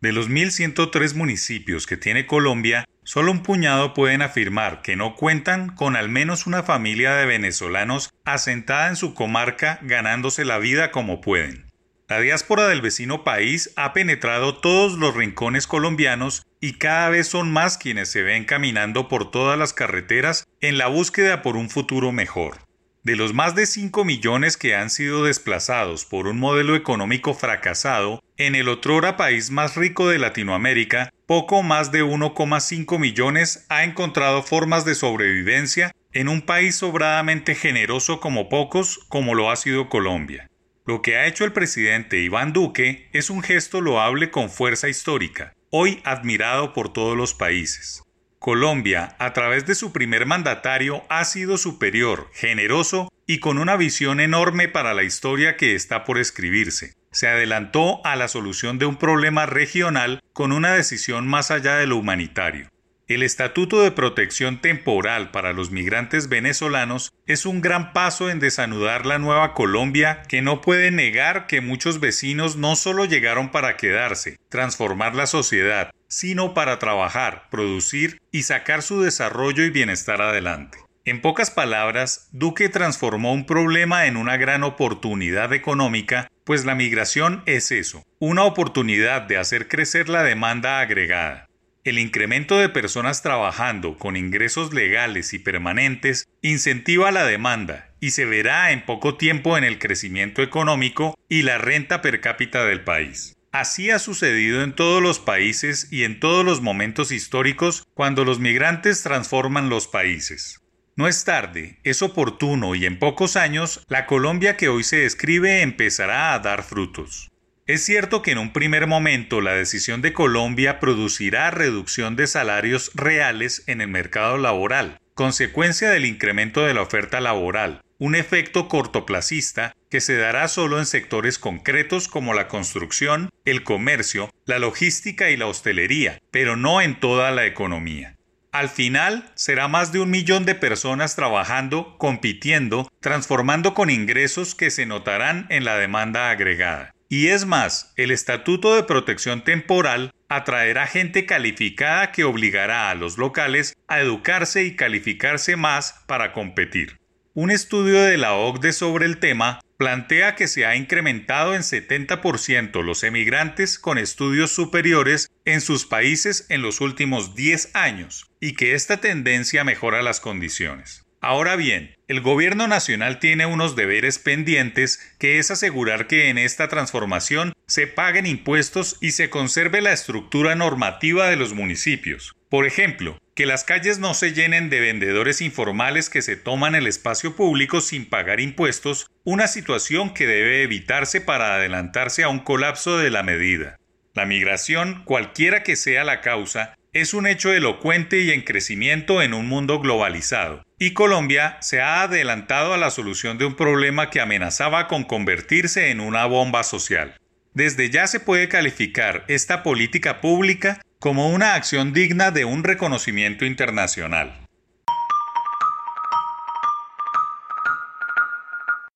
De los 1.103 municipios que tiene Colombia, solo un puñado pueden afirmar que no cuentan con al menos una familia de venezolanos asentada en su comarca ganándose la vida como pueden. La diáspora del vecino país ha penetrado todos los rincones colombianos y cada vez son más quienes se ven caminando por todas las carreteras en la búsqueda por un futuro mejor. De los más de 5 millones que han sido desplazados por un modelo económico fracasado, en el otrora país más rico de Latinoamérica, poco más de 1,5 millones ha encontrado formas de sobrevivencia en un país sobradamente generoso como pocos, como lo ha sido Colombia. Lo que ha hecho el presidente Iván Duque es un gesto loable con fuerza histórica, hoy admirado por todos los países. Colombia, a través de su primer mandatario, ha sido superior, generoso y con una visión enorme para la historia que está por escribirse. Se adelantó a la solución de un problema regional con una decisión más allá de lo humanitario. El Estatuto de Protección Temporal para los migrantes venezolanos es un gran paso en desanudar la nueva Colombia que no puede negar que muchos vecinos no solo llegaron para quedarse, transformar la sociedad, sino para trabajar, producir y sacar su desarrollo y bienestar adelante. En pocas palabras, Duque transformó un problema en una gran oportunidad económica, pues la migración es eso, una oportunidad de hacer crecer la demanda agregada. El incremento de personas trabajando con ingresos legales y permanentes incentiva la demanda y se verá en poco tiempo en el crecimiento económico y la renta per cápita del país. Así ha sucedido en todos los países y en todos los momentos históricos cuando los migrantes transforman los países. No es tarde, es oportuno y en pocos años la Colombia que hoy se describe empezará a dar frutos. Es cierto que en un primer momento la decisión de Colombia producirá reducción de salarios reales en el mercado laboral, consecuencia del incremento de la oferta laboral, un efecto cortoplacista que se dará solo en sectores concretos como la construcción, el comercio, la logística y la hostelería, pero no en toda la economía. Al final será más de un millón de personas trabajando, compitiendo, transformando con ingresos que se notarán en la demanda agregada. Y es más, el Estatuto de Protección Temporal atraerá gente calificada que obligará a los locales a educarse y calificarse más para competir. Un estudio de la OCDE sobre el tema plantea que se ha incrementado en 70% los emigrantes con estudios superiores en sus países en los últimos 10 años y que esta tendencia mejora las condiciones. Ahora bien, el gobierno nacional tiene unos deberes pendientes que es asegurar que en esta transformación se paguen impuestos y se conserve la estructura normativa de los municipios. Por ejemplo, que las calles no se llenen de vendedores informales que se toman el espacio público sin pagar impuestos, una situación que debe evitarse para adelantarse a un colapso de la medida. La migración, cualquiera que sea la causa, es un hecho elocuente y en crecimiento en un mundo globalizado, y Colombia se ha adelantado a la solución de un problema que amenazaba con convertirse en una bomba social. Desde ya se puede calificar esta política pública como una acción digna de un reconocimiento internacional.